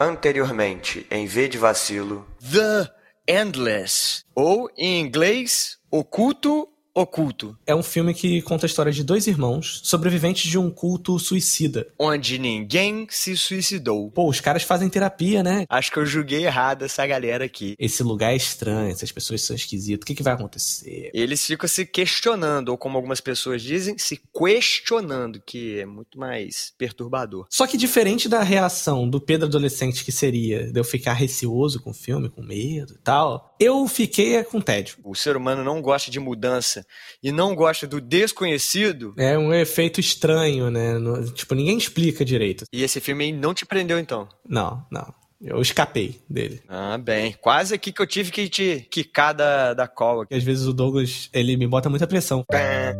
Anteriormente, em V de Vacilo. The Endless. Ou, em inglês, Oculto Oculto. É um filme que conta a história de dois irmãos sobreviventes de um culto suicida. Onde ninguém se suicidou. Pô, os caras fazem terapia, né? Acho que eu julguei errado essa galera aqui. Esse lugar é estranho, essas pessoas são esquisitas. O que, que vai acontecer? Eles ficam se questionando, ou como algumas pessoas dizem, se questionando, que é muito mais perturbador. Só que diferente da reação do Pedro adolescente que seria de eu ficar receoso com o filme, com medo e tal, eu fiquei com tédio. O ser humano não gosta de mudança e não gosta do desconhecido. É um efeito estranho, né? tipo, ninguém explica direito. E esse filme aí não te prendeu, então? Não, não. Eu escapei dele. Ah, bem. Quase aqui que eu tive que te quicar da, da cola. Às vezes o Douglas, ele me bota muita pressão. É.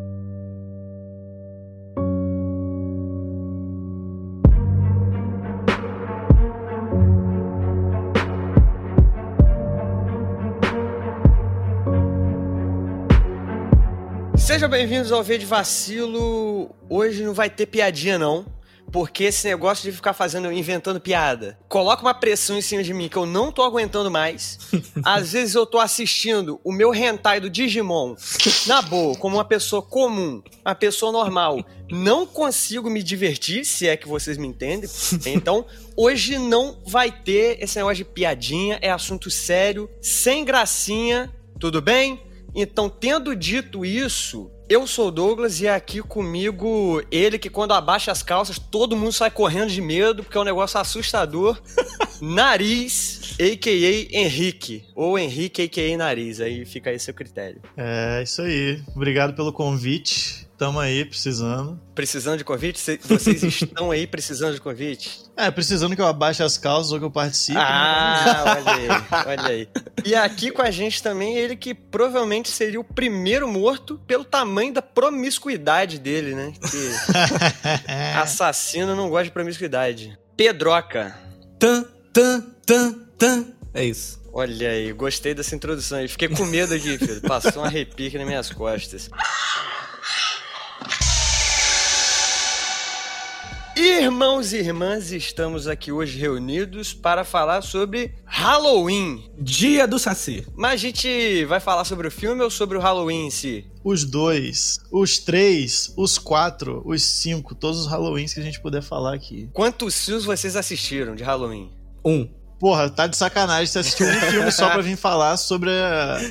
Sejam bem-vindos ao V de Vacilo. Hoje não vai ter piadinha, não. Porque esse negócio de ficar fazendo, inventando piada, coloca uma pressão em cima de mim que eu não tô aguentando mais. Às vezes eu tô assistindo o meu hentai do Digimon, na boa, como uma pessoa comum, uma pessoa normal. Não consigo me divertir, se é que vocês me entendem. Então, hoje não vai ter esse negócio de piadinha, é assunto sério, sem gracinha, tudo bem? Então, tendo dito isso, eu sou o Douglas e é aqui comigo ele que quando abaixa as calças todo mundo sai correndo de medo porque é um negócio assustador. Nariz, a.k.a. Henrique. Ou Henrique, a.k.a. Nariz. Aí fica aí seu critério. É, isso aí. Obrigado pelo convite. Estamos aí precisando. Precisando de convite? Vocês estão aí precisando de convite? É, precisando que eu abaixe as calças ou que eu participe. Né? Ah, né? olha aí, olha aí. E aqui com a gente também ele que provavelmente seria o primeiro morto pelo tamanho da promiscuidade dele, né? Que assassino não gosta de promiscuidade. Pedroca. Tan, tan, tan, tan. É isso. Olha aí, gostei dessa introdução aí. Fiquei com medo aqui, filho. Passou um arrepio aqui nas minhas costas. Irmãos e irmãs, estamos aqui hoje reunidos para falar sobre Halloween. Dia do Saci. Mas a gente vai falar sobre o filme ou sobre o Halloween em si? Os dois, os três, os quatro, os cinco, todos os Halloweens que a gente puder falar aqui. Quantos filmes vocês assistiram de Halloween? Um. Porra, tá de sacanagem você assistiu um filme só pra vir falar sobre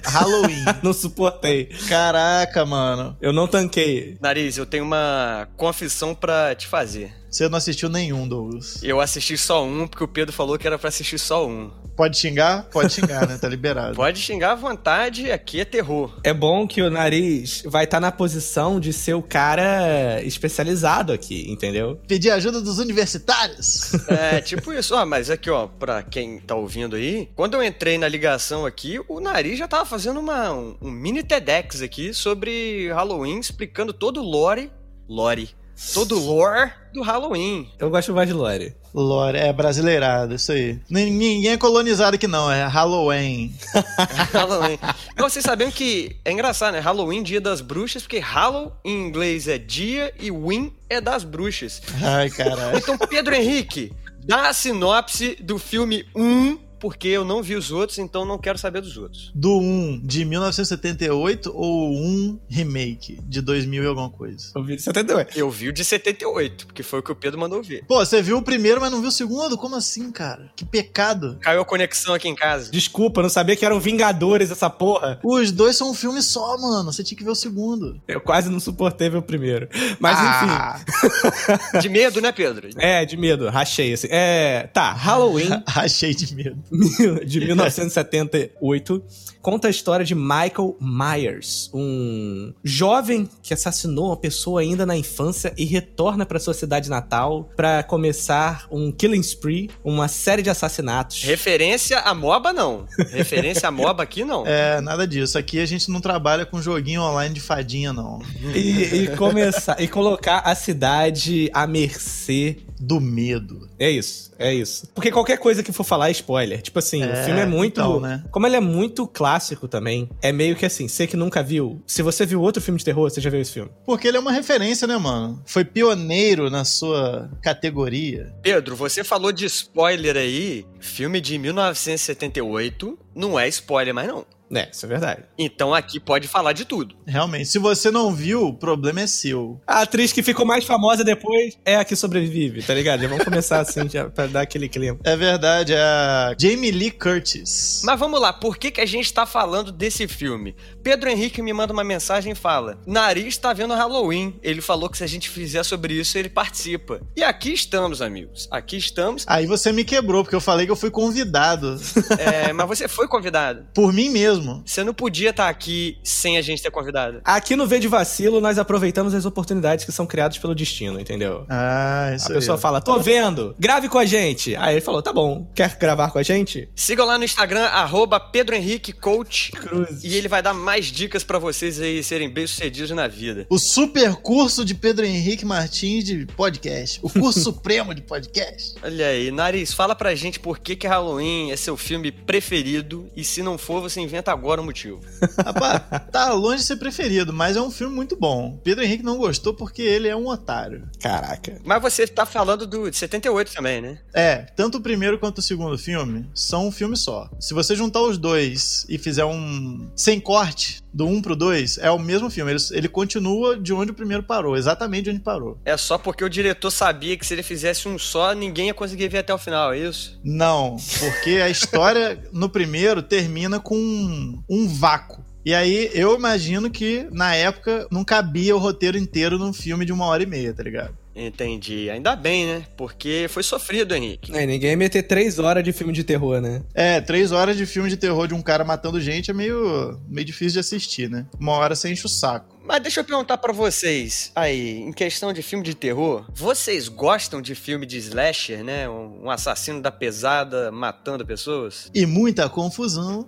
Halloween. não suportei. Caraca, mano. Eu não tanquei. Nariz, eu tenho uma confissão pra te fazer. Você não assistiu nenhum, Douglas. Eu assisti só um, porque o Pedro falou que era para assistir só um. Pode xingar? Pode xingar, né? Tá liberado. Pode xingar à vontade, aqui é terror. É bom que o nariz vai estar tá na posição de ser o cara especializado aqui, entendeu? Pedir ajuda dos universitários. É, tipo isso. Ó, mas aqui, ó, pra quem tá ouvindo aí, quando eu entrei na ligação aqui, o nariz já tava fazendo uma, um, um mini TEDx aqui sobre Halloween, explicando todo o lore. Lore todo o lore do Halloween. Eu gosto mais de lore. Lore, é brasileirado, isso aí. Ninguém é colonizado aqui não, é Halloween. Halloween. Não, vocês sabiam que é engraçado, né? Halloween, dia das bruxas, porque Hallow em inglês é dia e Win é das bruxas. Ai, caralho. Então, Pedro Henrique, dá a sinopse do filme 1 porque eu não vi os outros, então não quero saber dos outros. Do 1 de 1978 ou 1 remake de 2000 e alguma coisa? Eu vi de 78. Eu vi o de 78, porque foi o que o Pedro mandou ver. Pô, você viu o primeiro, mas não viu o segundo? Como assim, cara? Que pecado. Caiu a conexão aqui em casa. Desculpa, não sabia que eram Vingadores essa porra. Os dois são um filme só, mano. Você tinha que ver o segundo. Eu quase não suportei ver o primeiro. Mas ah. enfim. de medo, né, Pedro? É, de medo. Rachei assim. É, tá, Halloween. Rachei de medo. de 1978, conta a história de Michael Myers, um jovem que assassinou uma pessoa ainda na infância e retorna para sua cidade natal para começar um killing spree, uma série de assassinatos. Referência a MOBA não. Referência a MOBA aqui não. É, nada disso. Aqui a gente não trabalha com joguinho online de fadinha não. E, e começar e colocar a cidade à mercê do medo. É isso, é isso. Porque qualquer coisa que for falar é spoiler. Tipo assim, é, o filme é muito. Então, né? Como ele é muito clássico também, é meio que assim, você que nunca viu. Se você viu outro filme de terror, você já viu esse filme. Porque ele é uma referência, né, mano? Foi pioneiro na sua categoria. Pedro, você falou de spoiler aí. Filme de 1978 não é spoiler mais, não. É, isso é verdade. Então aqui pode falar de tudo. Realmente. Se você não viu, o problema é seu. A atriz que ficou mais famosa depois é a que sobrevive, tá ligado? Já vamos começar assim, já, pra dar aquele clima. É verdade, é a Jamie Lee Curtis. Mas vamos lá, por que, que a gente tá falando desse filme? Pedro Henrique me manda uma mensagem e fala: Nariz tá vendo Halloween. Ele falou que se a gente fizer sobre isso, ele participa. E aqui estamos, amigos. Aqui estamos. Aí você me quebrou, porque eu falei que eu fui convidado. É, mas você foi convidado. Por mim mesmo. Você não podia estar tá aqui sem a gente ter convidado. Aqui no V de Vacilo, nós aproveitamos as oportunidades que são criadas pelo destino, entendeu? Ah, isso A pessoa aí. fala, tô vendo, grave com a gente. Aí ele falou, tá bom, quer gravar com a gente? Sigam lá no Instagram, arroba Pedro Henrique Coach. Cruz. E ele vai dar mais dicas para vocês aí serem bem-sucedidos na vida. O super curso de Pedro Henrique Martins de podcast. O curso supremo de podcast. Olha aí, Nariz, fala pra gente por que, que Halloween é seu filme preferido e se não for, você inventa agora um motivo. Rapaz, tá longe de ser preferido, mas é um filme muito bom. Pedro Henrique não gostou porque ele é um otário. Caraca. Mas você tá falando do de 78 também, né? É, tanto o primeiro quanto o segundo filme são um filme só. Se você juntar os dois e fizer um sem corte, do 1 pro 2 é o mesmo filme. Ele, ele continua de onde o primeiro parou, exatamente de onde parou. É só porque o diretor sabia que se ele fizesse um só, ninguém ia conseguir ver até o final, é isso? Não, porque a história no primeiro termina com um, um vácuo. E aí, eu imagino que na época não cabia o roteiro inteiro num filme de uma hora e meia, tá ligado? Entendi. Ainda bem, né? Porque foi sofrido, Henrique. É, ninguém ia meter três horas de filme de terror, né? É, três horas de filme de terror de um cara matando gente é meio, meio difícil de assistir, né? Uma hora você enche o saco. Mas deixa eu perguntar para vocês aí, em questão de filme de terror, vocês gostam de filme de slasher, né? Um assassino da pesada matando pessoas? E muita confusão.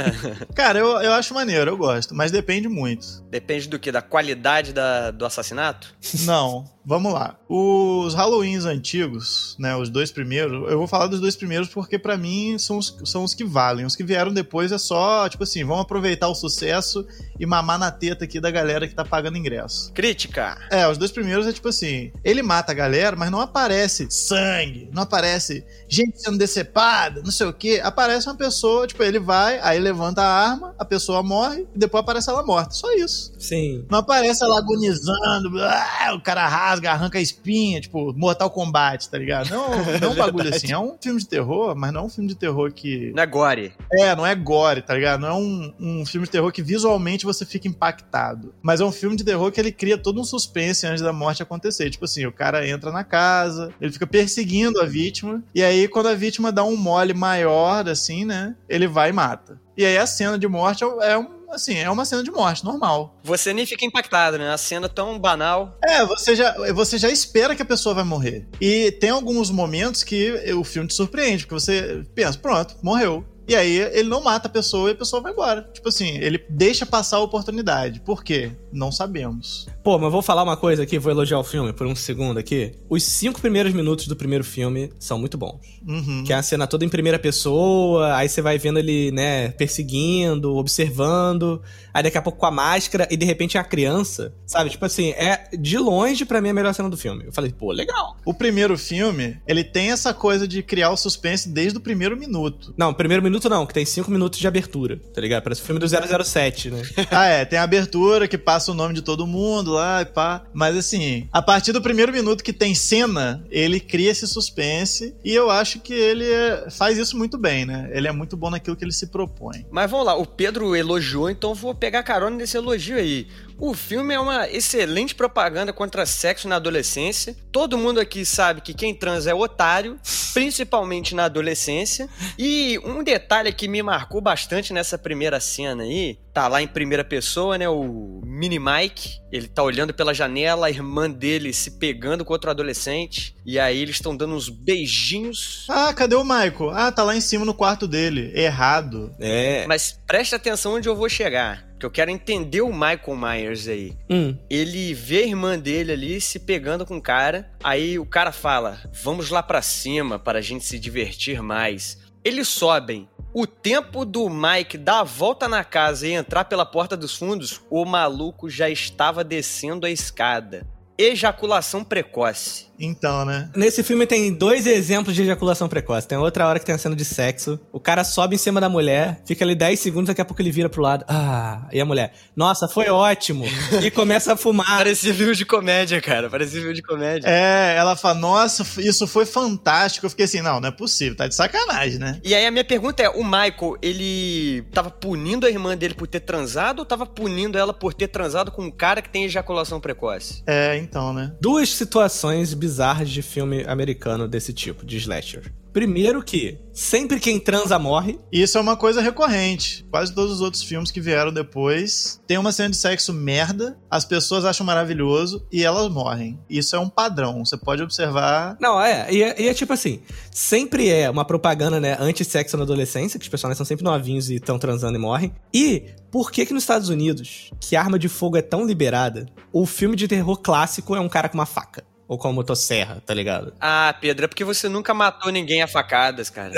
Cara, eu, eu acho maneiro, eu gosto, mas depende muito. Depende do que? Da qualidade da, do assassinato? Não, vamos lá. Os Halloweens antigos, né? Os dois primeiros, eu vou falar dos dois primeiros porque para mim são os, são os que valem. Os que vieram depois é só, tipo assim, vamos aproveitar o sucesso e mamar na teta aqui da galera que tá pagando ingresso. Crítica. É, os dois primeiros é tipo assim: ele mata a galera, mas não aparece sangue, não aparece gente sendo decepada, não sei o que. Aparece uma pessoa, tipo, ele vai, aí levanta a arma, a pessoa morre e depois aparece ela morta. Só isso. Sim. Não aparece ela agonizando, ah, o cara rasga, arranca a espinha, tipo, Mortal Kombat, tá ligado? Não, não é um bagulho assim. É um filme de terror, mas não é um filme de terror que. Não é gore. É, não é gore, tá ligado? Não é um, um filme de terror que visualmente você fica impactado. Mas é um filme de terror que ele cria todo um suspense antes da morte acontecer. Tipo assim, o cara entra na casa, ele fica perseguindo a vítima, e aí quando a vítima dá um mole maior, assim, né, ele vai e mata. E aí a cena de morte é, é um assim, é uma cena de morte, normal. Você nem fica impactado, né? A cena tão banal. É, você já, você já espera que a pessoa vai morrer. E tem alguns momentos que o filme te surpreende, porque você pensa, pronto, morreu. E aí ele não mata a pessoa e a pessoa vai embora. Tipo assim, ele deixa passar a oportunidade. Por quê? Não sabemos. Pô, mas vou falar uma coisa aqui, vou elogiar o filme por um segundo aqui. Os cinco primeiros minutos do primeiro filme são muito bons. Uhum. Que é a cena toda em primeira pessoa, aí você vai vendo ele, né, perseguindo, observando, aí daqui a pouco com a máscara, e de repente é a criança, sabe? Tipo assim, é de longe para mim a melhor cena do filme. Eu falei, pô, legal. O primeiro filme, ele tem essa coisa de criar o suspense desde o primeiro minuto. Não, primeiro minuto não, que tem cinco minutos de abertura, tá ligado? Parece o filme do 007, né? ah, é, tem a abertura que passa o nome de todo mundo lá e pá. Mas assim, a partir do primeiro minuto que tem cena, ele cria esse suspense e eu acho que ele é, faz isso muito bem, né? Ele é muito bom naquilo que ele se propõe. Mas vamos lá, o Pedro elogiou, então vou pegar carona nesse elogio aí. O filme é uma excelente propaganda contra sexo na adolescência. Todo mundo aqui sabe que quem transa é otário, principalmente na adolescência. E um detalhe que me marcou bastante nessa primeira cena aí, tá lá em primeira pessoa, né? O Mini Mike, ele tá olhando pela janela, a irmã dele se pegando com outro adolescente. E aí eles estão dando uns beijinhos. Ah, cadê o Michael? Ah, tá lá em cima no quarto dele. Errado. É. Mas preste atenção onde eu vou chegar. Que eu quero entender o Michael Myers aí. Hum. Ele vê a irmã dele ali se pegando com o cara, aí o cara fala: "Vamos lá pra cima para a gente se divertir mais". Eles sobem. O tempo do Mike dar a volta na casa e entrar pela porta dos fundos, o maluco já estava descendo a escada. Ejaculação precoce. Então, né? Nesse filme tem dois exemplos de ejaculação precoce. Tem outra hora que tem a cena de sexo. O cara sobe em cima da mulher, fica ali 10 segundos, daqui a pouco ele vira pro lado. Ah, e a mulher, nossa, foi ótimo. E começa a fumar. Parecia filme de comédia, cara. Parecia filme de comédia. É, ela fala, nossa, isso foi fantástico. Eu fiquei assim, não, não é possível, tá de sacanagem, né? E aí a minha pergunta é: o Michael, ele tava punindo a irmã dele por ter transado ou tava punindo ela por ter transado com um cara que tem ejaculação precoce? É, então, né? Duas situações bizarras de filme americano desse tipo, de slasher. Primeiro que sempre quem transa morre. Isso é uma coisa recorrente. Quase todos os outros filmes que vieram depois tem uma cena de sexo merda, as pessoas acham maravilhoso e elas morrem. Isso é um padrão. Você pode observar. Não, é. E é, e é tipo assim: sempre é uma propaganda, né, anti-sexo na adolescência, que os personagens são sempre novinhos e estão transando e morrem. E por que que nos Estados Unidos, que arma de fogo é tão liberada, o filme de terror clássico é um cara com uma faca? Ou com a motosserra, tá ligado? Ah, Pedro, é porque você nunca matou ninguém a facadas, cara.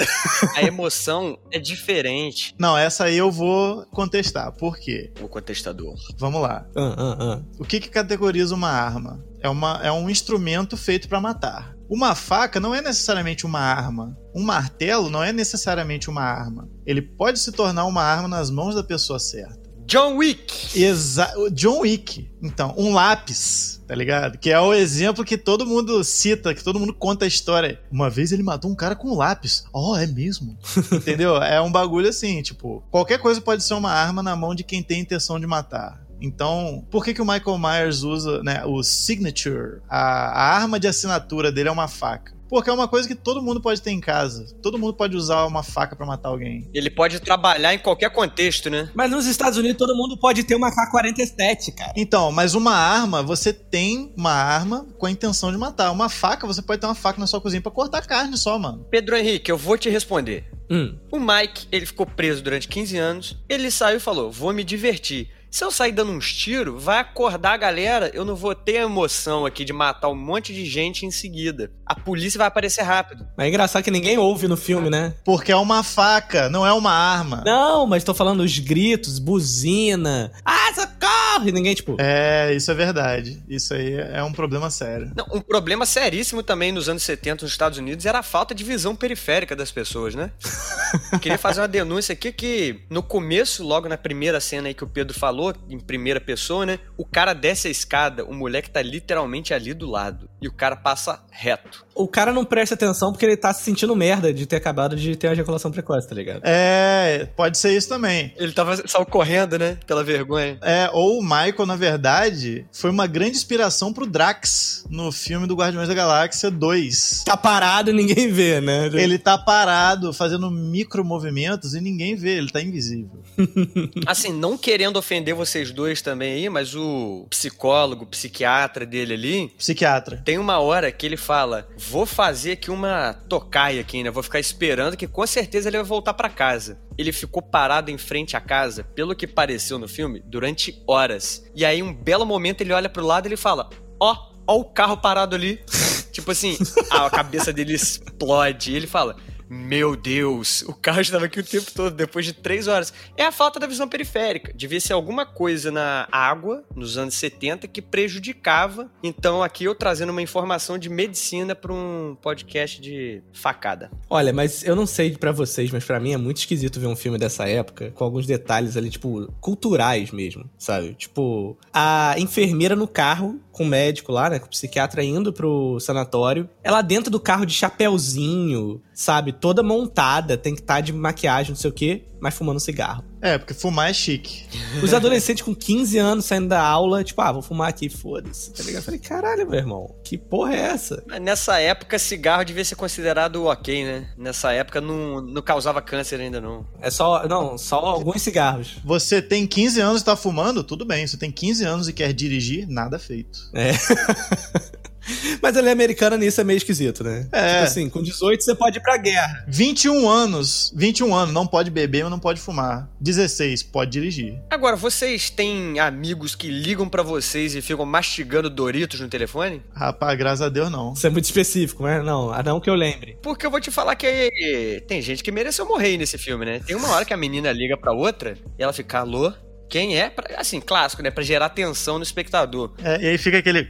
a emoção é diferente. Não, essa aí eu vou contestar. Por quê? O contestador. Vamos lá. Ah, ah, ah. O que, que categoriza uma arma? É, uma, é um instrumento feito pra matar. Uma faca não é necessariamente uma arma. Um martelo não é necessariamente uma arma. Ele pode se tornar uma arma nas mãos da pessoa certa. John Wick! Exa John Wick. Então, um lápis, tá ligado? Que é o exemplo que todo mundo cita, que todo mundo conta a história. Uma vez ele matou um cara com um lápis. Oh, é mesmo? Entendeu? É um bagulho assim, tipo, qualquer coisa pode ser uma arma na mão de quem tem intenção de matar. Então, por que, que o Michael Myers usa né, o signature? A, a arma de assinatura dele é uma faca. Porque é uma coisa que todo mundo pode ter em casa. Todo mundo pode usar uma faca pra matar alguém. Ele pode trabalhar em qualquer contexto, né? Mas nos Estados Unidos todo mundo pode ter uma K-47, cara. Então, mas uma arma, você tem uma arma com a intenção de matar. Uma faca, você pode ter uma faca na sua cozinha pra cortar carne só, mano. Pedro Henrique, eu vou te responder. Hum. O Mike, ele ficou preso durante 15 anos. Ele saiu e falou: vou me divertir. Se eu sair dando uns tiros, vai acordar a galera, eu não vou ter a emoção aqui de matar um monte de gente em seguida. A polícia vai aparecer rápido. Mas é engraçado que ninguém ouve no filme, né? Porque é uma faca, não é uma arma. Não, mas tô falando os gritos, buzina. Ah, socorro! E ninguém, tipo. É, isso é verdade. Isso aí é um problema sério. Não, um problema seríssimo também nos anos 70 nos Estados Unidos era a falta de visão periférica das pessoas, né? Queria fazer uma denúncia aqui que no começo, logo na primeira cena aí que o Pedro falou, em primeira pessoa, né? O cara desce a escada, o moleque tá literalmente ali do lado. E o cara passa reto. O cara não presta atenção porque ele tá se sentindo merda de ter acabado de ter uma ejaculação precoce, tá ligado? É, pode ser isso também. Ele tava saiu correndo, né? Pela vergonha. É, ou o Michael, na verdade, foi uma grande inspiração pro Drax no filme do Guardiões da Galáxia 2. Tá parado e ninguém vê, né? Ele tá parado, fazendo micro movimentos e ninguém vê, ele tá invisível. Assim, não querendo ofender vocês dois também aí, mas o psicólogo, o psiquiatra dele ali, Psiquiatra. Tem uma hora que ele fala: Vou fazer aqui uma tocaia aqui, né? Vou ficar esperando que com certeza ele vai voltar pra casa. Ele ficou parado em frente à casa, pelo que pareceu no filme, durante horas. E aí, um belo momento, ele olha pro lado e ele fala: Ó, ó o carro parado ali. tipo assim, a cabeça dele explode. E ele fala. Meu Deus, o carro estava aqui o tempo todo, depois de três horas. É a falta da visão periférica. Devia ser alguma coisa na água, nos anos 70, que prejudicava. Então, aqui eu trazendo uma informação de medicina para um podcast de facada. Olha, mas eu não sei pra vocês, mas pra mim é muito esquisito ver um filme dessa época com alguns detalhes ali, tipo, culturais mesmo, sabe? Tipo, a enfermeira no carro com o médico lá, né, com o psiquiatra indo pro sanatório, ela dentro do carro de chapéuzinho, sabe? Toda montada, tem que estar de maquiagem, não sei o quê, mas fumando cigarro. É, porque fumar é chique. Os adolescentes com 15 anos saindo da aula, tipo, ah, vou fumar aqui, foda-se, tá ligado? Eu falei, caralho, meu irmão, que porra é essa? Mas nessa época, cigarro devia ser considerado ok, né? Nessa época não, não causava câncer ainda, não. É só, não, só alguns cigarros. Você tem 15 anos e tá fumando? Tudo bem. Você tem 15 anos e quer dirigir? Nada feito. É. Mas ele é americana nisso é meio esquisito, né? É. Tipo assim, com 18 você pode ir pra guerra. 21 anos. 21 anos. Não pode beber, mas não pode fumar. 16, pode dirigir. Agora, vocês têm amigos que ligam pra vocês e ficam mastigando Doritos no telefone? Rapaz, graças a Deus não. Isso é muito específico, mas não, ah, não que eu lembre. Porque eu vou te falar que tem gente que mereceu morrer nesse filme, né? Tem uma hora que a menina liga pra outra e ela fica, alô? Quem é? Pra- assim, clássico, né? Pra gerar tensão no espectador. É, e aí fica aquele.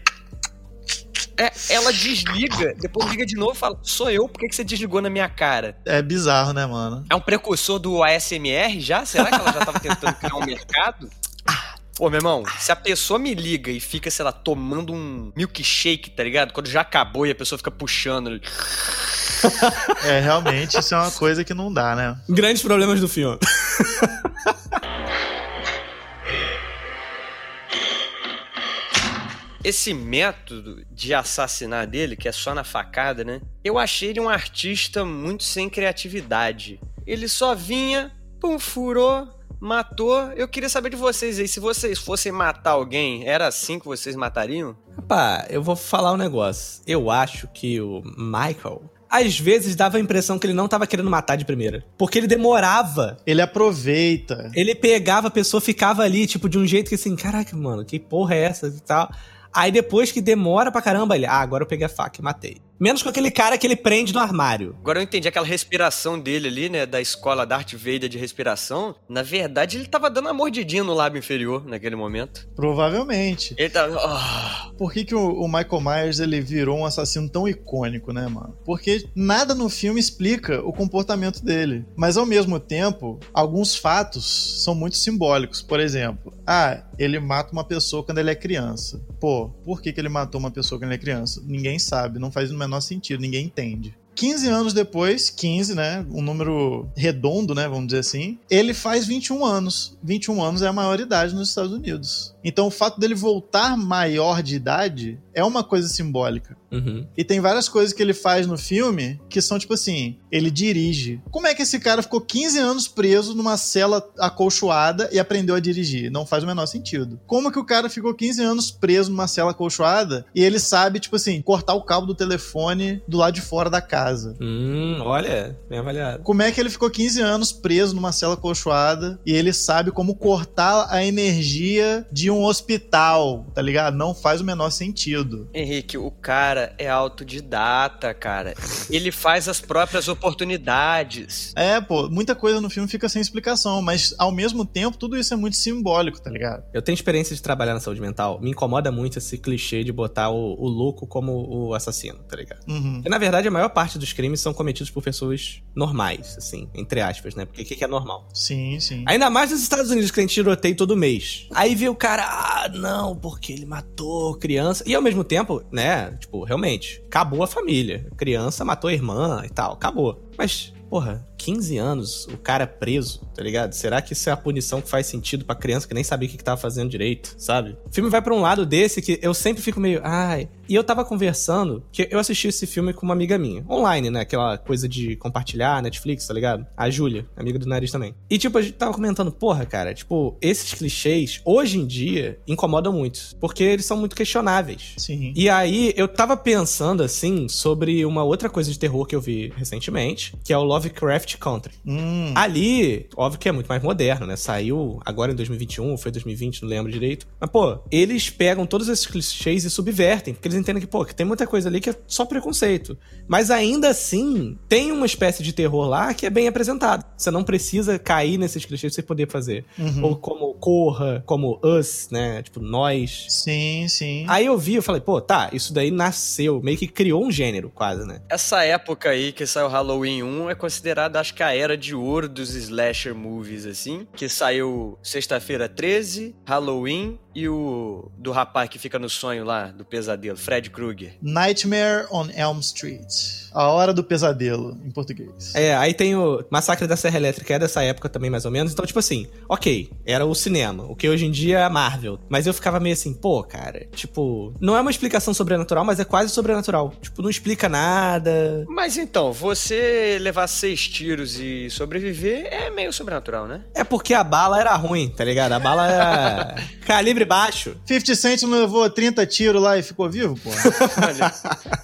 É, ela desliga, depois liga de novo e fala, sou eu, por que, que você desligou na minha cara? É bizarro, né, mano? É um precursor do ASMR já? Será que ela já tava tentando criar um mercado? Pô, meu irmão, se a pessoa me liga e fica, sei lá, tomando um milkshake, tá ligado? Quando já acabou e a pessoa fica puxando. É, realmente, isso é uma coisa que não dá, né? Grandes problemas do filme. Esse método de assassinar dele, que é só na facada, né? Eu achei ele um artista muito sem criatividade. Ele só vinha, pum, furou, matou. Eu queria saber de vocês aí, se vocês fossem matar alguém, era assim que vocês matariam? Rapaz, eu vou falar um negócio. Eu acho que o Michael, às vezes, dava a impressão que ele não tava querendo matar de primeira. Porque ele demorava. Ele aproveita. Ele pegava a pessoa, ficava ali, tipo, de um jeito que assim, caraca, mano, que porra é essa e tal. Aí depois que demora pra caramba, ele, ah, agora eu peguei a faca e matei. Menos com aquele cara que ele prende no armário. Agora eu entendi aquela respiração dele ali, né, da escola Darth Vader de respiração. Na verdade, ele tava dando uma mordidinha no lábio inferior naquele momento. Provavelmente. Ele tava. ah. Por que, que o, o Michael Myers ele virou um assassino tão icônico, né, mano? Porque nada no filme explica o comportamento dele. Mas ao mesmo tempo, alguns fatos são muito simbólicos. Por exemplo, ah, ele mata uma pessoa quando ele é criança. Pô, por que, que ele matou uma pessoa quando ele é criança? Ninguém sabe, não faz o menor sentido, ninguém entende. 15 anos depois, 15, né? Um número redondo, né? Vamos dizer assim. Ele faz 21 anos. 21 anos é a maioridade nos Estados Unidos. Então o fato dele voltar maior de idade é uma coisa simbólica. Uhum. E tem várias coisas que ele faz no filme que são tipo assim: ele dirige. Como é que esse cara ficou 15 anos preso numa cela acolchoada e aprendeu a dirigir? Não faz o menor sentido. Como que o cara ficou 15 anos preso numa cela acolchoada e ele sabe, tipo assim, cortar o cabo do telefone do lado de fora da casa? Hum, olha, bem avaliado. Como é que ele ficou 15 anos preso numa cela acolchoada e ele sabe como cortar a energia de um hospital, tá ligado? Não faz o menor sentido. Henrique, o cara é autodidata, cara. Ele faz as próprias oportunidades. É, pô, muita coisa no filme fica sem explicação, mas ao mesmo tempo tudo isso é muito simbólico, tá ligado? Eu tenho experiência de trabalhar na saúde mental. Me incomoda muito esse clichê de botar o, o louco como o assassino, tá ligado? Uhum. Porque, na verdade, a maior parte dos crimes são cometidos por pessoas normais, assim, entre aspas, né? Porque o que é normal? Sim, sim. Ainda mais nos Estados Unidos, que tem tiroteio todo mês. Aí vê o cara, ah, não, porque ele matou criança. E ao mesmo tempo, né, tipo, realmente, acabou a família. A criança matou a irmã e tal, acabou. Mas, porra, 15 anos, o cara preso, tá ligado? Será que isso é a punição que faz sentido pra criança que nem sabia o que, que tava fazendo direito, sabe? O filme vai pra um lado desse que eu sempre fico meio, ai. E eu tava conversando, que eu assisti esse filme com uma amiga minha, online, né? Aquela coisa de compartilhar, Netflix, tá ligado? A Júlia, amiga do Nariz também. E tipo, a gente tava comentando, porra, cara, tipo, esses clichês, hoje em dia, incomodam muito. Porque eles são muito questionáveis. Sim. E aí, eu tava pensando, assim, sobre uma outra coisa de terror que eu vi recentemente, que é o Lovecraft Country. Hum, Ali, óbvio que é muito mais moderno, né? Saiu agora em 2021, ou foi 2020, não lembro direito. Mas, pô, eles pegam todos esses clichês e subvertem, porque eles entendem que, pô, que tem muita coisa ali que é só preconceito. Mas ainda assim, tem uma espécie de terror lá que é bem apresentado. Você não precisa cair nesses clichês pra você poder fazer. uhum. Ou como Corra, como Us, né? Tipo, nós. Sim, sim. Aí eu vi, eu falei, pô, tá, isso daí nasceu, meio que criou um gênero, quase, né? Essa época aí que saiu Halloween 1 é considerada, acho que a era de ouro dos slasher movies, assim. Que saiu Sexta-feira 13, Halloween e o do rapaz que fica no sonho lá, do pesadelo, Fred Krueger. Nightmare on Elm Street. A Hora do Pesadelo, em português. É, aí tem o Massacre da Serra Elétrica, é dessa época também, mais ou menos. Então, tipo assim, ok, era o cinema, o que hoje em dia é a Marvel. Mas eu ficava meio assim, pô, cara, tipo, não é uma explicação sobrenatural, mas é quase sobrenatural. Tipo, não explica nada. Mas então, você levar seis tiros e sobreviver é meio sobrenatural, né? É porque a bala era ruim, tá ligado? A bala era calibre baixo. 50 Cent não levou 30 tiros lá e ficou vivo, pô? Olha,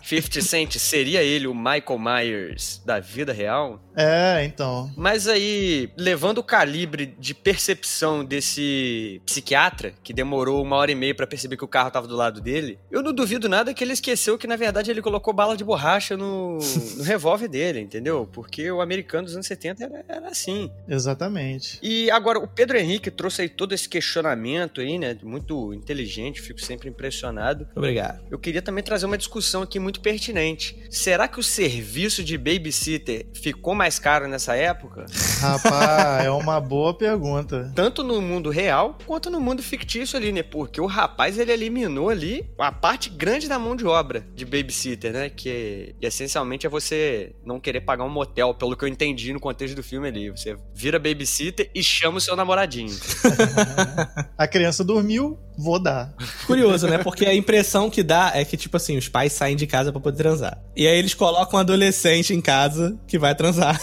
50 Cent seria ele o Michael Myers da vida real? É, então. Mas aí, levando o calibre de percepção desse psiquiatra, que demorou uma hora e meia pra perceber que o carro tava do lado dele, eu não duvido nada que ele esqueceu que, na verdade, ele colocou bala de borracha no, no revólver dele, entendeu? Porque o americano dos anos 70 era, era assim. Exatamente. E agora, o Pedro Henrique trouxe aí todo esse questionamento aí, né? Muito inteligente, fico sempre impressionado. Obrigado. Eu queria também trazer uma discussão aqui muito pertinente. Será que o serviço de babysitter ficou mais caro nessa época? Rapaz, é uma boa pergunta. Tanto no mundo real quanto no mundo fictício ali, né? Porque o rapaz ele eliminou ali a parte grande da mão de obra de babysitter, né? Que essencialmente é você não querer pagar um motel, pelo que eu entendi no contexto do filme ali. Você vira babysitter e chama o seu namoradinho. A criança dormiu, vou dar. Curioso, né? Porque a impressão que dá é que, tipo assim, os pais saem de casa pra poder transar. E aí eles colocam um adolescente em casa que vai transar.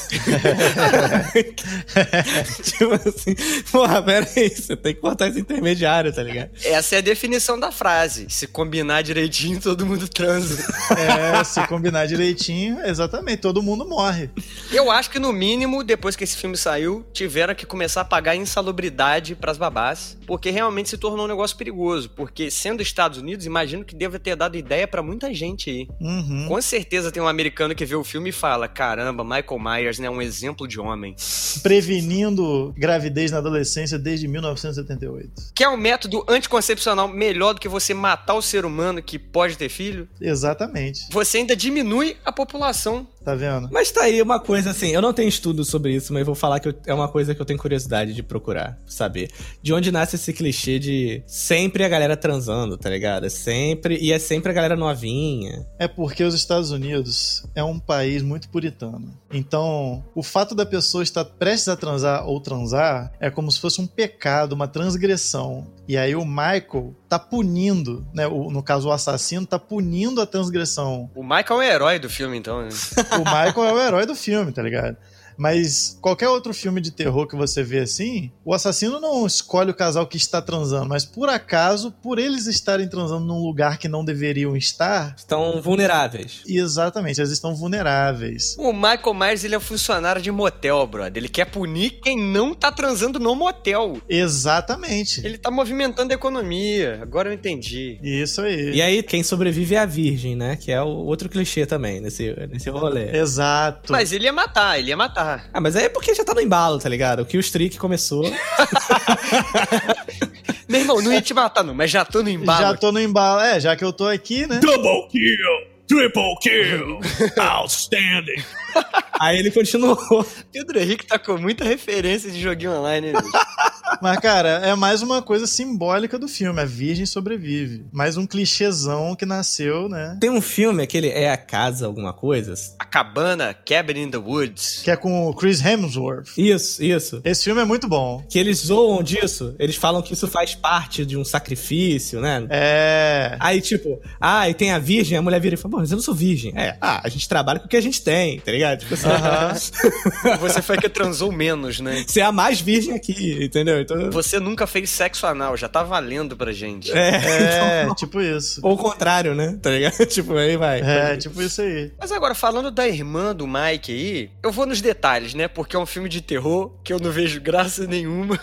tipo assim, porra, pera aí, você tem que cortar esse intermediário, tá ligado? Essa é a definição da frase. Se combinar direitinho, todo mundo transa. É, se combinar direitinho, exatamente, todo mundo morre. Eu acho que, no mínimo, depois que esse filme saiu, tiveram que começar a pagar insalubridade pras babás, porque realmente se tornou um negócio perigoso. Porque, sendo Estados Unidos, imagino que deva ter dado ideia pra muita gente aí. Uhum. Com certeza tem um americano que vê o filme e fala: caramba, Michael Myers né, é um exemplo de homem. Prevenindo gravidez na adolescência desde 1978. Quer um método anticoncepcional melhor do que você matar o ser humano que pode ter filho? Exatamente. Você ainda diminui a população. Tá vendo? Mas tá aí uma coisa assim, eu não tenho estudo sobre isso, mas vou falar que eu- é uma coisa que eu tenho curiosidade de procurar, saber. De onde nasce esse clichê de sempre a galera transando, tá ligado? É sempre, e é sempre a galera novinha. É porque os Estados Unidos é um país muito puritano. Então, o fato da pessoa estar prestes a transar ou transar é como se fosse um pecado, uma transgressão. E aí o Michael tá punindo, né? o- no caso, o assassino tá punindo a transgressão. O Michael é o herói do filme, então. né? O Michael é o herói do filme, tá ligado? Mas qualquer outro filme de terror que você vê assim, o assassino não escolhe o casal que está transando, mas por acaso, por eles estarem transando num lugar que não deveriam estar, Estão vulneráveis. exatamente, eles estão vulneráveis. O Michael Myers, ele é um funcionário de motel, brother. Ele quer punir quem não tá transando no motel. Exatamente. Ele tá movimentando a economia. Agora eu entendi. Isso aí. E aí, quem sobrevive é a virgem, né? Que é o outro clichê também nesse, nesse rolê. Exato. Mas ele ia matar, ele ia matar. Ah, mas aí é porque já tá no embalo, tá ligado? O que o streak começou. Meu irmão, não ia te matar, não, mas já tô no embalo. Já tô no embalo. É, já que eu tô aqui, né? Double kill! Triple kill! Outstanding! Aí ele continuou. Pedro Henrique tá com muita referência de joguinho online, né? Mas, cara, é mais uma coisa simbólica do filme. A Virgem sobrevive. Mais um clichêzão que nasceu, né? Tem um filme, aquele É a Casa, alguma coisa? A cabana, Cabin in the Woods. Que é com o Chris Hemsworth. Isso, isso. Esse filme é muito bom. Que eles zoam disso. Eles falam que isso faz parte de um sacrifício, né? É. Aí, tipo, ah, e tem a virgem, a mulher vira e fala, pô, mas eu não sou virgem. É, ah, a gente trabalha com o que a gente tem, tá ligado? Tipo assim, Aham. Você foi a que transou menos, né? você é a mais virgem aqui, entendeu? Então, Você nunca fez sexo anal, já tá valendo pra gente. é, É, tipo isso. ou o contrário, né? Tá ligado? tipo, aí vai. É, tipo isso aí. Mas agora, falando da irmã do Mike aí, eu vou nos detalhes, né? Porque é um filme de terror que eu não vejo graça nenhuma.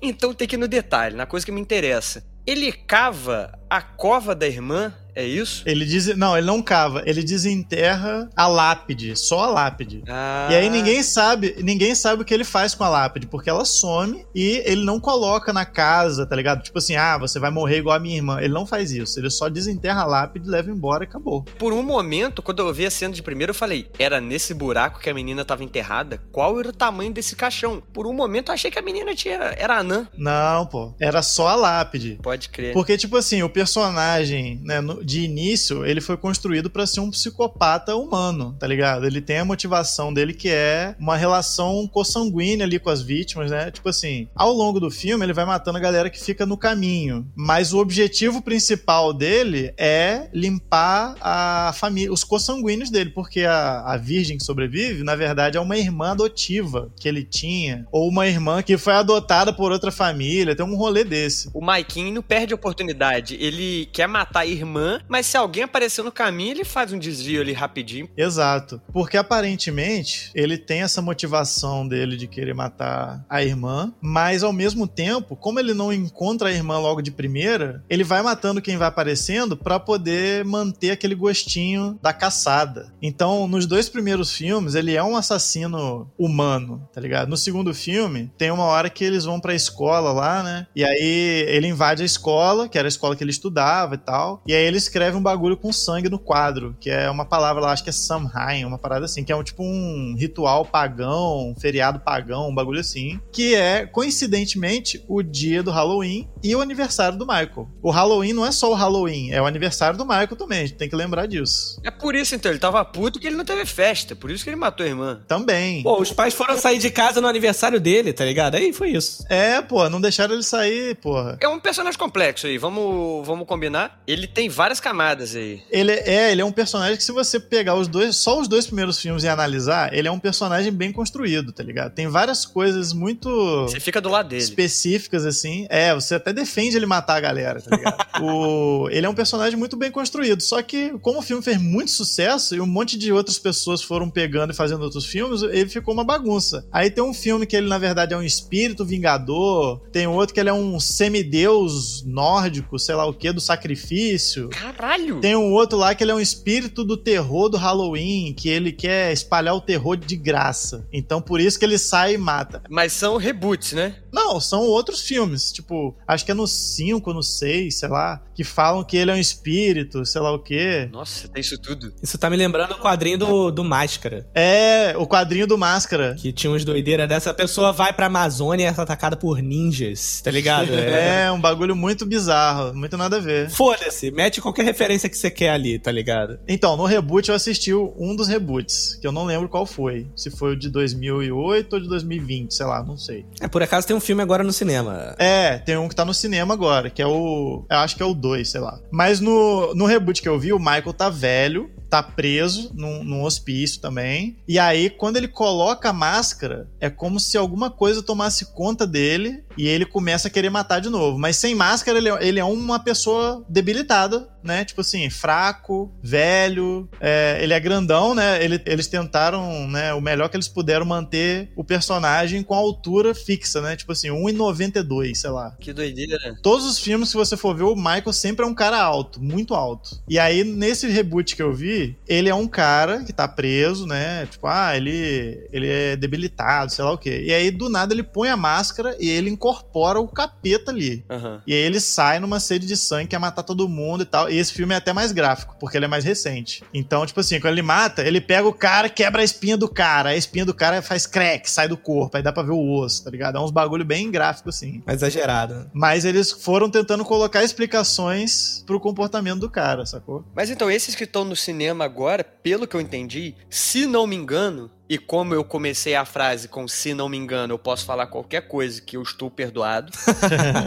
Então tem que ir no detalhe, na coisa que me interessa. Ele cava a cova da irmã, é isso? Ele diz. Não, ele não cava, ele desenterra a lápide, só a lápide. Ah, E aí ninguém sabe, ninguém sabe o que ele faz com a lápide, porque ela some e ele não coloca na casa, tá ligado? Tipo assim, ah, você vai morrer igual a minha irmã. Ele não faz isso, ele só desenterra a lápide, leva embora e acabou. Por um momento, quando eu vi a cena de primeiro, eu falei: era nesse buraco que a menina tava enterrada? Qual era o tamanho desse caixão? Por um momento eu achei que a menina tinha, era anã. Não, pô, era só a lápide. Pode crer. Porque, tipo assim, o personagem, né, no- de início, ele foi construído pra ser um psicopata humano, tá ligado? Ele tem a motivação dele que é uma relação consanguínea ali com as vítimas, né? Tipo assim, ao longo do filme ele vai matando a galera que fica no caminho, mas o objetivo principal dele é limpar a família, os consanguíneos dele, porque a, a virgem que sobrevive, na verdade, é uma irmã adotiva que ele tinha, ou uma irmã que foi adotada por outra família, tem um rolê desse. O Maikinho não perde a oportunidade. Ele quer matar a irmã, mas se alguém aparecer no caminho, ele faz um desvio ali rapidinho. Exato. Porque aparentemente ele tem essa motivação dele de querer matar a irmã, mas ao mesmo tempo, como ele não encontra a irmã logo de primeira, ele vai matando quem vai aparecendo pra poder manter aquele gostinho da caçada. Então, nos dois primeiros filmes, ele é um assassino humano, tá ligado? No segundo filme, tem uma hora que eles vão pra escola lá, né? E aí ele invade a escola, que era a escola que ele estudava e tal. E aí ele escreve um bagulho com sangue no quadro, que é uma palavra lá, acho que é Samhain, uma parada assim, que é um tipo um ritual pagão, um feriado pagão, um bagulho assim, que é coincidentemente o dia do Halloween e o aniversário do Michael. O Halloween não é só o Halloween, é o aniversário do Michael também, a gente tem que lembrar disso. É por isso, então, ele tava puto que ele não teve festa. Por isso que ele matou a irmã. Também. Pô, os pais foram sair de casa no aniversário dele, tá ligado? Aí foi isso. É, pô, não deixaram ele sair, porra. É um personagem complexo aí, vamos, vamos combinar. Ele tem várias camadas aí. Ele é, ele é um personagem que se você pegar os dois, só os dois primeiros filmes e analisar, ele é um personagem bem construído, tá ligado? Tem várias coisas muito Você fica do lado dele. específicas assim. É, você até defende ele matar a galera, tá ligado? o, ele é um personagem muito bem construído, só que como o filme fez muito sucesso e um monte de outras pessoas foram pegando e fazendo outros filmes, ele ficou uma bagunça. Aí tem um filme que ele na verdade é um espírito vingador, tem outro que ele é um semideus nórdico, sei lá o que, do sacrifício. Caralho! Tem um outro lá que ele é um espírito do terror do Halloween, que ele quer espalhar o terror de graça. Então por isso que ele sai e mata. Mas são reboots, né? Não, são outros filmes. Tipo, acho que é no 5, no 6, sei lá, que falam que ele é um espírito, sei lá o quê. Nossa, tem isso tudo. Isso tá me lembrando o quadrinho do, do Máscara. É, o quadrinho do Máscara. Que tinha uns doideiras dessa. A pessoa vai pra Amazônia e é atacada por ninjas, tá ligado? É. É, um bagulho muito bizarro, muito nada a ver. Foda-se, mete qualquer referência que você quer ali, tá ligado? Então, no reboot eu assisti um dos reboots, que eu não lembro qual foi. Se foi o de 2008 ou de 2020, sei lá, não sei. É, por acaso tem um filme agora no cinema. É, tem um que tá no cinema agora, que é o. Eu acho que é o 2, sei lá. Mas no, no reboot que eu vi, o Michael tá velho, tá preso num, num hospício também. E aí, quando ele coloca a máscara, é como se alguma coisa tomasse conta dele e ele começa a querer matar de novo. Mas sem máscara, ele, é- ele é uma pessoa debilitada, né? Tipo assim, fraco, velho, é, ele é grandão, né? Ele- eles tentaram, né, o melhor que eles puderam manter o personagem com a altura fixa, né? Tipo assim, 1,92, sei lá. Que doideira. Todos os filmes que você for ver, o Michael sempre é um cara alto, muito alto. E aí, nesse reboot que eu vi, ele é um cara que tá preso, né? Tipo, ah, ele, ele é debilitado, sei lá o quê. E aí, do nada, ele põe a máscara e ele incorpora o capeta ali. Aham. E aí ele sai numa sede de sangue, quer matar todo mundo e tal. E esse filme é até mais gráfico, porque ele é mais recente. Então, tipo assim, quando ele mata, ele pega o cara, quebra a espinha do cara. A espinha do cara faz crack, sai do corpo. Aí dá pra ver o osso, tá ligado? É uns bagulho bem gráfico, assim. Mais exagerado. Mas eles foram tentando colocar explicações pro comportamento do cara, sacou? Mas então, esses que estão no cinema agora, pelo que eu entendi, se não me engano, e como eu comecei a frase com se não me engano, eu posso falar qualquer coisa que eu estou perdoado,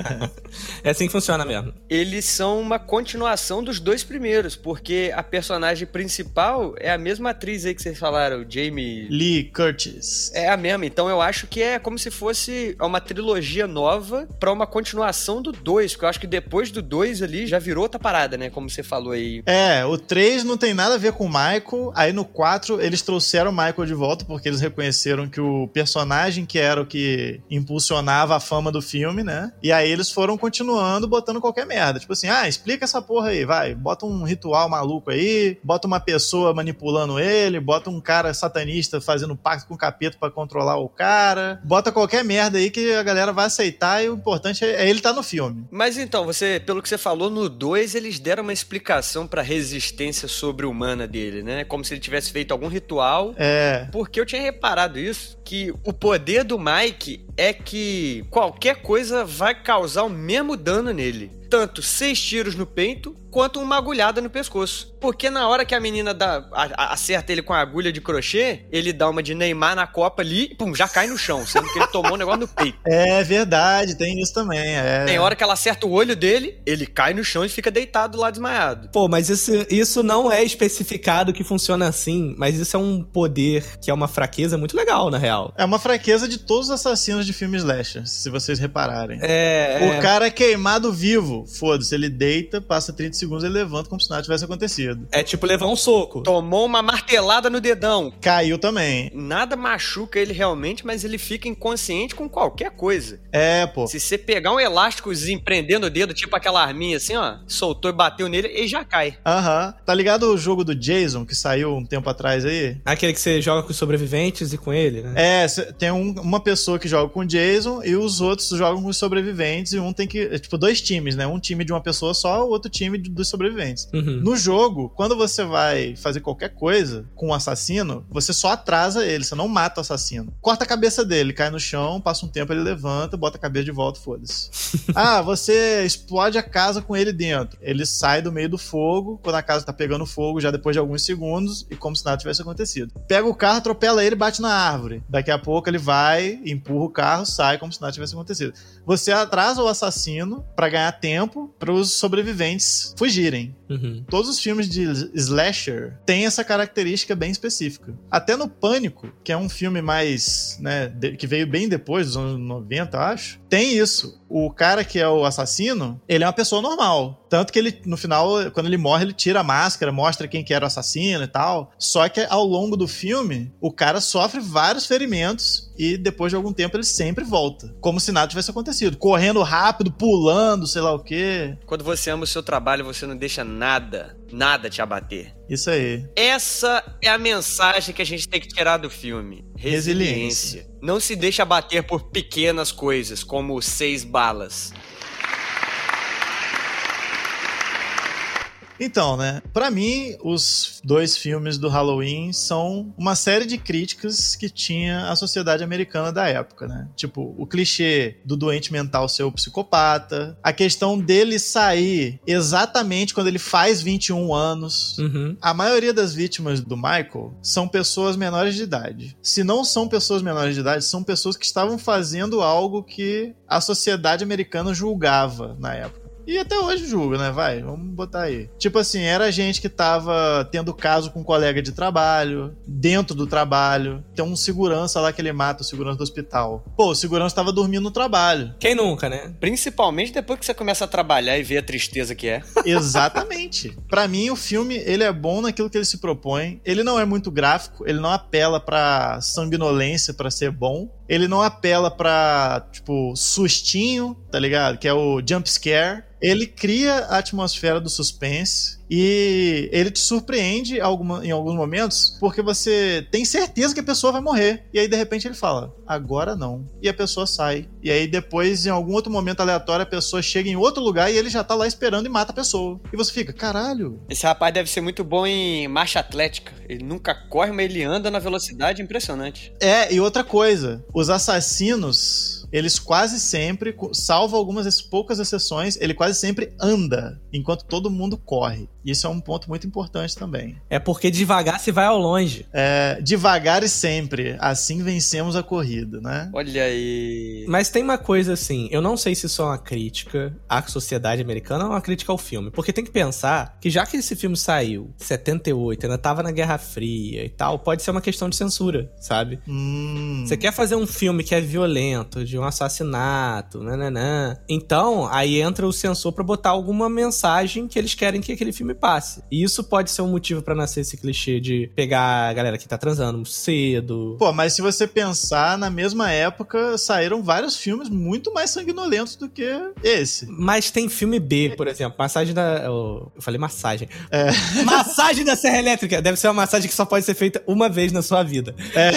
É assim que funciona mesmo. eles são uma continuação dos dois primeiros, porque a personagem principal é a mesma atriz aí que vocês falaram, Jamie Lee Curtis. É a mesma, então eu acho que é como se fosse uma trilogia nova pra uma continuação do 2, porque eu acho que depois do 2 ali já virou outra parada, né? Como você falou aí. É, o 3 não tem nada a ver com o Michael. Aí no 4 eles trouxeram o Michael de volta porque eles reconheceram que o personagem que era o que impulsionava a fama do filme, né? E aí eles foram continuando botando qualquer merda. Tipo assim, ah, explica essa porra aí, vai. Bota um ritual maluco aí, bota uma pessoa manipulando ele, bota um cara satanista fazendo pacto com o capeta pra controlar o cara. Bota qualquer merda aí que a galera vai aceitar e o importante é é ele estar no filme. Mas então, você, pelo que você falou, no 2 eles deram uma explicação pra resistência sobre-humana dele, né? Como se ele tivesse feito algum ritual. É. Porque eu tinha reparado isso, que o poder do Mike é que qualquer coisa vai causar o mesmo dano nele. Tanto seis tiros no peito quanto uma agulhada no pescoço. Porque na hora que a menina dá, a, a, acerta ele com a agulha de crochê, ele dá uma de Neymar na copa ali e pum, já cai no chão, sendo que ele tomou um negócio no peito. É verdade, tem isso também. É. Tem hora que ela acerta o olho dele, ele cai no chão e fica deitado lá desmaiado. Pô, mas isso, isso não é especificado que funciona assim, mas isso é um poder que é uma fraqueza muito legal, na real. É uma fraqueza de todos os assassinos de filmes slasher, se vocês repararem. É. O cara é queimado vivo, foda-se, ele deita, passa 30 segundos ele levanta como se nada tivesse acontecido. É tipo levar um soco. Tomou uma martelada no dedão. Caiu também. Nada machuca ele realmente, mas ele fica inconsciente com qualquer coisa. É, pô. Se você pegar um elásticozinho prendendo o dedo, tipo aquela arminha assim, ó, soltou e bateu nele, ele já cai. Aham. Tá ligado o jogo do Jason que saiu um tempo atrás aí? Aquele que você joga com os sobreviventes e com ele, né? É, tem um, uma pessoa que joga com o Jason e os outros jogam com os sobreviventes e um tem que. É, tipo, dois times, né? Um time de uma pessoa só, o outro time dos sobreviventes. Uhum. No jogo, quando você vai fazer qualquer coisa com o um assassino, você só atrasa ele, você não mata o assassino. Corta a cabeça dele, cai no chão, passa um tempo, ele levanta, bota a cabeça de volta, foda-se. ah, você explode a casa com ele dentro. Ele sai do meio do fogo, quando a casa tá pegando fogo, já depois de alguns segundos, e como se nada tivesse acontecido. Pega o carro, atropela ele bate na árvore. Daqui a pouco ele vai, empurra o carro, sai como se nada tivesse acontecido. Você atrasa o assassino para ganhar tempo para os sobreviventes fugirem. Uhum. Todos os filmes de slasher têm essa característica bem específica. Até no Pânico, que é um filme mais, né, que veio bem depois dos anos 90, acho, tem isso. O cara que é o assassino, ele é uma pessoa normal. Tanto que ele, no final, quando ele morre, ele tira a máscara, mostra quem que era o assassino e tal. Só que ao longo do filme, o cara sofre vários ferimentos e depois de algum tempo ele sempre volta. Como se nada tivesse acontecido. Correndo rápido, pulando, sei lá o quê. Quando você ama o seu trabalho, você não deixa nada, nada te abater. Isso aí. Essa é a mensagem que a gente tem que tirar do filme. Resiliência. Resiliência. Não se deixa abater por pequenas coisas, como seis balas. Então, né? Para mim, os dois filmes do Halloween são uma série de críticas que tinha a sociedade americana da época, né? Tipo, o clichê do doente mental ser o psicopata, a questão dele sair exatamente quando ele faz 21 anos. Uhum. A maioria das vítimas do Michael são pessoas menores de idade. Se não são pessoas menores de idade, são pessoas que estavam fazendo algo que a sociedade americana julgava na época. E até hoje julga, né? Vai, vamos botar aí. Tipo assim, era gente que tava tendo caso com um colega de trabalho, dentro do trabalho. Tem um segurança lá que ele mata, o segurança do hospital. Pô, o segurança tava dormindo no trabalho. Quem nunca, né? Principalmente depois que você começa a trabalhar e vê a tristeza que é. Exatamente. para mim, o filme, ele é bom naquilo que ele se propõe. Ele não é muito gráfico, ele não apela pra sanguinolência para ser bom. Ele não apela pra, tipo, sustinho, tá ligado? Que é o jump scare. Ele cria a atmosfera do suspense e ele te surpreende em alguns momentos porque você tem certeza que a pessoa vai morrer. E aí, de repente, ele fala, agora não. E a pessoa sai. E aí, depois, em algum outro momento aleatório, a pessoa chega em outro lugar e ele já tá lá esperando e mata a pessoa. E você fica, caralho. Esse rapaz deve ser muito bom em marcha atlética. Ele nunca corre, mas ele anda na velocidade impressionante. É, e outra coisa, os assassinos eles quase sempre, salvo algumas poucas exceções, ele quase sempre anda, enquanto todo mundo corre. Isso é um ponto muito importante também. É porque devagar se vai ao longe. É, devagar e sempre. Assim vencemos a corrida, né? Olha aí. Mas tem uma coisa assim, eu não sei se isso é uma crítica à sociedade americana ou uma crítica ao filme. Porque tem que pensar que já que esse filme saiu em 78, ainda tava na Guerra Fria e tal, pode ser uma questão de censura, sabe? Hum. Você quer fazer um filme que é violento, de um assassinato, nananã. Então, aí entra o censor para botar alguma mensagem que eles querem que aquele filme passe. E isso pode ser um motivo para nascer esse clichê de pegar a galera que tá transando cedo. Pô, mas se você pensar, na mesma época saíram vários filmes muito mais sanguinolentos do que esse. Mas tem filme B, por exemplo, massagem da. Eu falei massagem. É. Massagem da Serra Elétrica. Deve ser uma massagem que só pode ser feita uma vez na sua vida. É.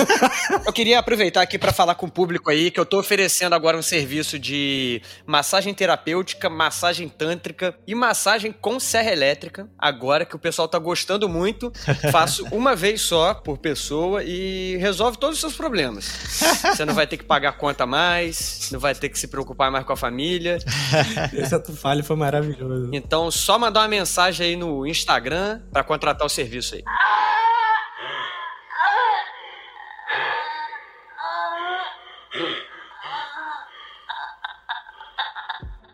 eu queria aproveitar aqui para falar com o público aí que eu tô oferecendo agora um serviço de massagem terapêutica, massagem tântrica e massagem com serra elétrica. Agora que o pessoal tá gostando muito, faço uma vez só por pessoa e resolve todos os seus problemas. Você não vai ter que pagar conta mais, não vai ter que se preocupar mais com a família. Esse ato falho foi maravilhoso. Então, só mandar uma mensagem aí no Instagram para contratar o serviço aí.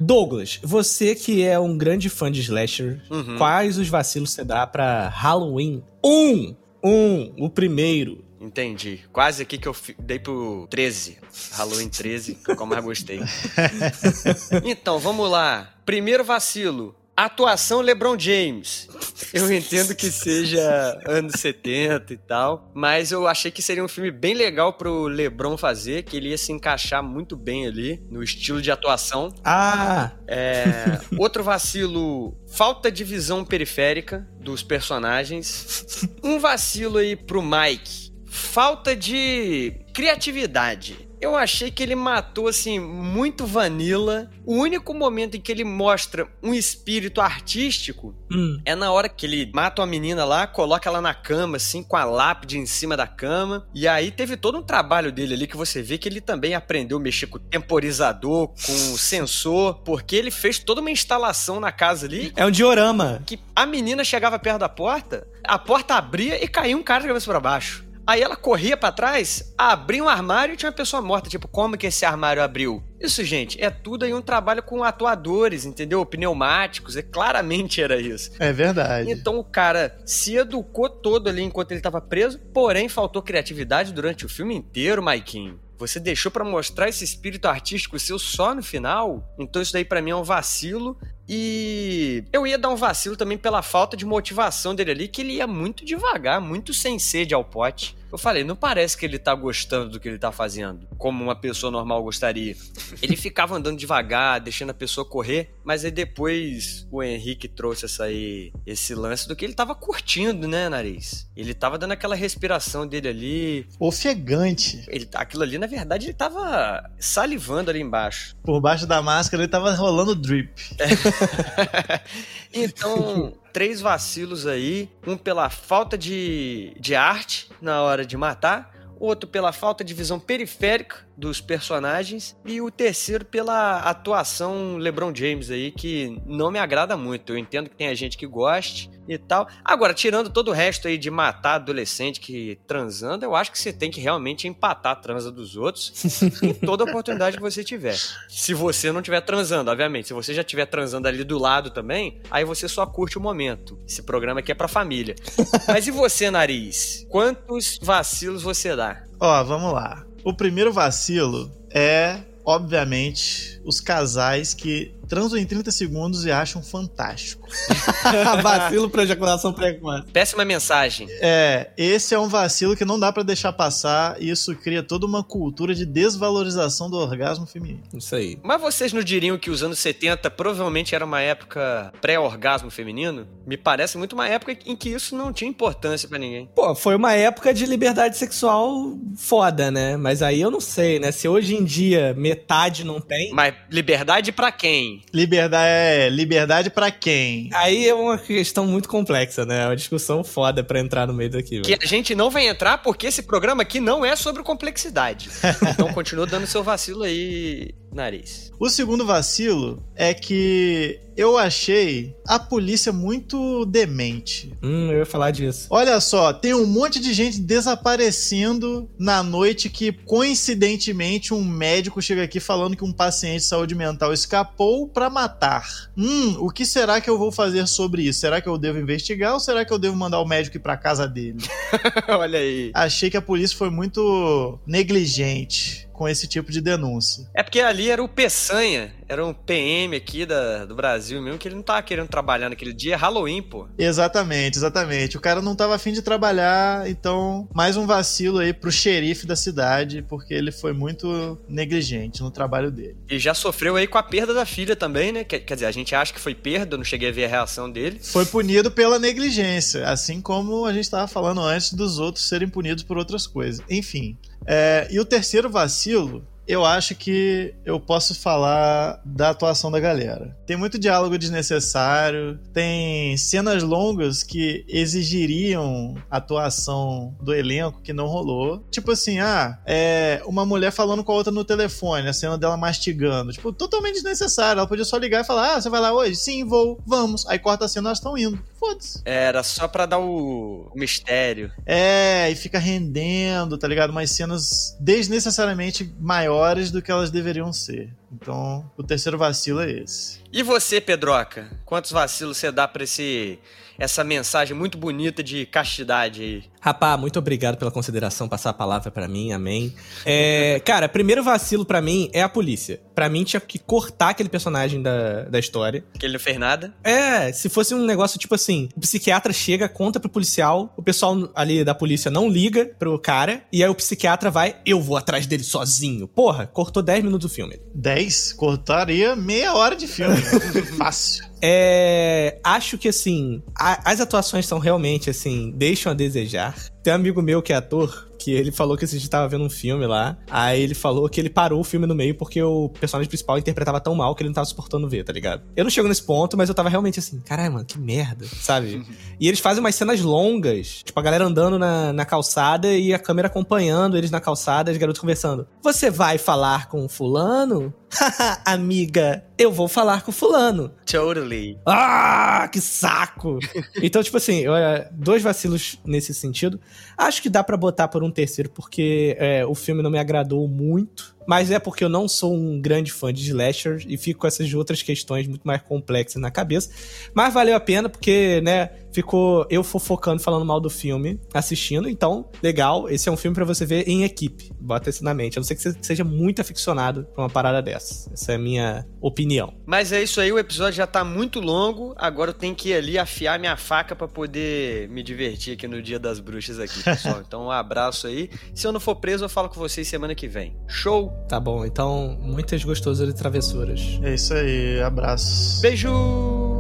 Douglas, você que é um grande fã de slasher, Uhum. quais os vacilos você dá pra Halloween? Um! Um! O primeiro. Entendi. Quase aqui que eu dei pro 13. Halloween 13, que é o que eu mais gostei. então, vamos lá. Primeiro vacilo. Atuação LeBron James. Eu entendo que seja anos 70 e tal, mas eu achei que seria um filme bem legal pro LeBron fazer, que ele ia se encaixar muito bem ali no estilo de atuação. Ah! É, outro vacilo, falta de visão periférica dos personagens. Um vacilo aí pro Mike, falta de criatividade. Eu achei que ele matou, assim, muito vanilla. O único momento em que ele mostra um espírito artístico Hum. é na hora que ele mata uma menina lá, coloca ela na cama, assim, com a lápide em cima da cama. E aí teve todo um trabalho dele ali que você vê que ele também aprendeu a mexer com o temporizador, com o sensor, porque ele fez toda uma instalação na casa ali É um diorama. que a menina chegava perto da porta, a porta abria e caía um cara de cabeça pra baixo. Aí ela corria pra trás, abria um armário e tinha uma pessoa morta. Tipo, como que esse armário abriu? Isso, gente, é tudo aí um trabalho com atuadores, entendeu? Pneumáticos, é claramente era isso. É verdade. Então o cara se educou todo ali enquanto ele tava preso, porém faltou criatividade durante o filme inteiro, Maikinho. Você deixou pra mostrar esse espírito artístico seu só no final? Então isso daí pra mim é um vacilo. E eu ia dar um vacilo também pela falta de motivação dele ali, que ele ia muito devagar, muito sem sede ao pote. Eu falei, não parece que ele tá gostando do que ele tá fazendo, como uma pessoa normal gostaria. Ele ficava andando devagar, deixando a pessoa correr, mas aí depois o Henrique trouxe essa aí, esse lance do que ele tava curtindo, né, nariz? Ele tava dando aquela respiração dele ali. Ofegante. Ele, aquilo ali, na verdade, ele tava salivando ali embaixo. Por baixo da máscara ele tava rolando drip. então, três vacilos aí. Um pela falta de, de arte na hora de matar. Outro pela falta de visão periférica dos personagens. E o terceiro pela atuação LeBron James aí, que não me agrada muito. Eu entendo que tem a gente que goste e tal. Agora, tirando todo o resto aí de matar adolescente que transando, eu acho que você tem que realmente empatar a transa dos outros em toda oportunidade que você tiver. Se você não estiver transando, obviamente. Se você já estiver transando ali do lado também, aí você só curte o momento. Esse programa aqui é pra família. Mas e você, nariz? Quantos vacilos você dá? Ó, vamos lá. O primeiro vacilo é, obviamente, os casais que transam em 30 segundos e acham fantástico. Vacilo pra ejaculação precoce. Péssima mensagem. É, esse é um vacilo que não dá pra deixar passar e isso cria toda uma cultura de desvalorização do orgasmo feminino. Isso aí. Mas vocês não diriam que os anos 70 provavelmente era uma época pré-orgasmo feminino? Me parece muito uma época em que isso não tinha importância pra ninguém. Pô, foi uma época de liberdade sexual foda, né? Mas aí eu não sei, né? Se hoje em dia metade não tem, Mas liberdade pra quem? Liberdade é liberdade pra quem? aí é uma questão muito complexa, né? É uma discussão foda pra entrar no meio daquilo. Que a gente não vai entrar porque esse programa aqui não é sobre complexidade. Então continua dando seu vacilo aí, nariz. O segundo vacilo é que eu achei a polícia muito demente. Hum, eu ia falar disso. Olha só, tem um monte de gente desaparecendo na noite que, coincidentemente, um médico chega aqui falando que um paciente de saúde mental escapou pra matar. Hum, o que será que eu vou fazer sobre isso? Será que eu devo investigar ou será que eu devo mandar o médico ir pra casa dele? Olha aí. Achei que a polícia foi muito negligente com esse tipo de denúncia. É porque ali era o Peçanha, era um PM aqui da, do Brasil mesmo, que ele não tava querendo trabalhar naquele dia. É Halloween, pô. Exatamente, exatamente. O cara não tava afim de trabalhar, então mais um vacilo aí pro xerife da cidade, porque ele foi muito negligente no trabalho dele. E já sofreu aí com a perda da filha também, né? Quer, quer dizer, a gente acha que foi perda, eu não cheguei a ver a reação dele. Foi punido pela negligência, assim como a gente estava falando antes dos outros serem punidos por outras coisas. Enfim. É, e o terceiro vacilo, eu acho que eu posso falar da atuação da galera. Tem muito diálogo desnecessário, tem cenas longas que exigiriam atuação do elenco que não rolou. Tipo assim, ah, é uma mulher falando com a outra no telefone, a cena dela mastigando. Tipo, totalmente desnecessário. Ela podia só ligar e falar: Ah, você vai lá hoje? Sim, vou, vamos. Aí corta a cena, elas estão indo. Foda-se. Era só pra dar o, o mistério. É, e fica rendendo, tá ligado? Umas cenas desnecessariamente maiores do que elas deveriam ser. Então, o terceiro vacilo é esse. E você, Pedroca? Quantos vacilos você dá pra esse, essa mensagem muito bonita de castidade aí? Rapá, muito obrigado pela consideração, passar a palavra pra mim, amém. É, cara, primeiro vacilo pra mim é a polícia. Pra mim tinha que cortar aquele personagem da, da história. Que ele não fez nada? É, se fosse um negócio tipo assim, o psiquiatra chega, conta pro policial, o pessoal ali da polícia não liga pro cara, e aí o psiquiatra vai, eu vou atrás dele sozinho. Porra, cortou 10 minutos do filme. 10? Cortaria meia hora de filme. Fácil. É, acho que assim, a, as atuações são realmente assim, deixam a desejar. Tem um amigo meu que é ator, que ele falou que a gente tava vendo um filme lá. Aí ele falou que ele parou o filme no meio porque o personagem principal interpretava tão mal que ele não tava suportando ver, tá ligado? Eu não chego nesse ponto, mas eu tava realmente assim, caralho, mano, que merda, sabe? e eles fazem umas cenas longas, tipo a galera andando na, na calçada e a câmera acompanhando eles na calçada, os garotos conversando. Você vai falar com o fulano? Haha, amiga, eu vou falar com o fulano. Totally. Ah, que saco! então, tipo assim, é, dois vacilos nesse sentido. Acho que dá pra botar por um terceiro, porque é, o filme não me agradou muito. Mas é porque eu não sou um grande fã de slasher e fico com essas outras questões muito mais complexas na cabeça. Mas valeu a pena porque, né, ficou eu fofocando falando mal do filme, assistindo. Então, legal, esse é um filme para você ver em equipe. Bota isso na mente. A não ser que você seja muito aficionado por uma parada dessa. Essa é a minha opinião. Mas é isso aí, o episódio já tá muito longo. Agora eu tenho que ir ali afiar minha faca para poder me divertir aqui no Dia das Bruxas aqui, pessoal. então, um abraço aí. Se eu não for preso, eu falo com vocês semana que vem. Show! Tá bom, então muitas gostosas de travessuras. É isso aí, abraço. Beijo!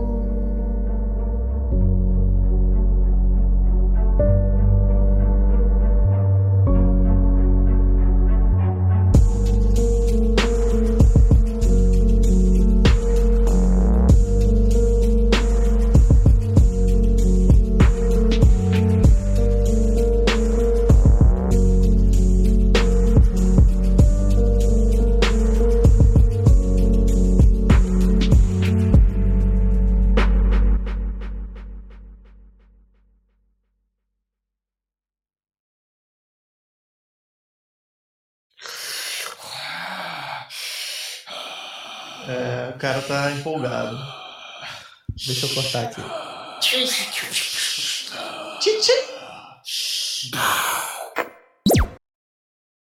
Tá empolgado. Deixa eu cortar aqui. Tchim, tchim.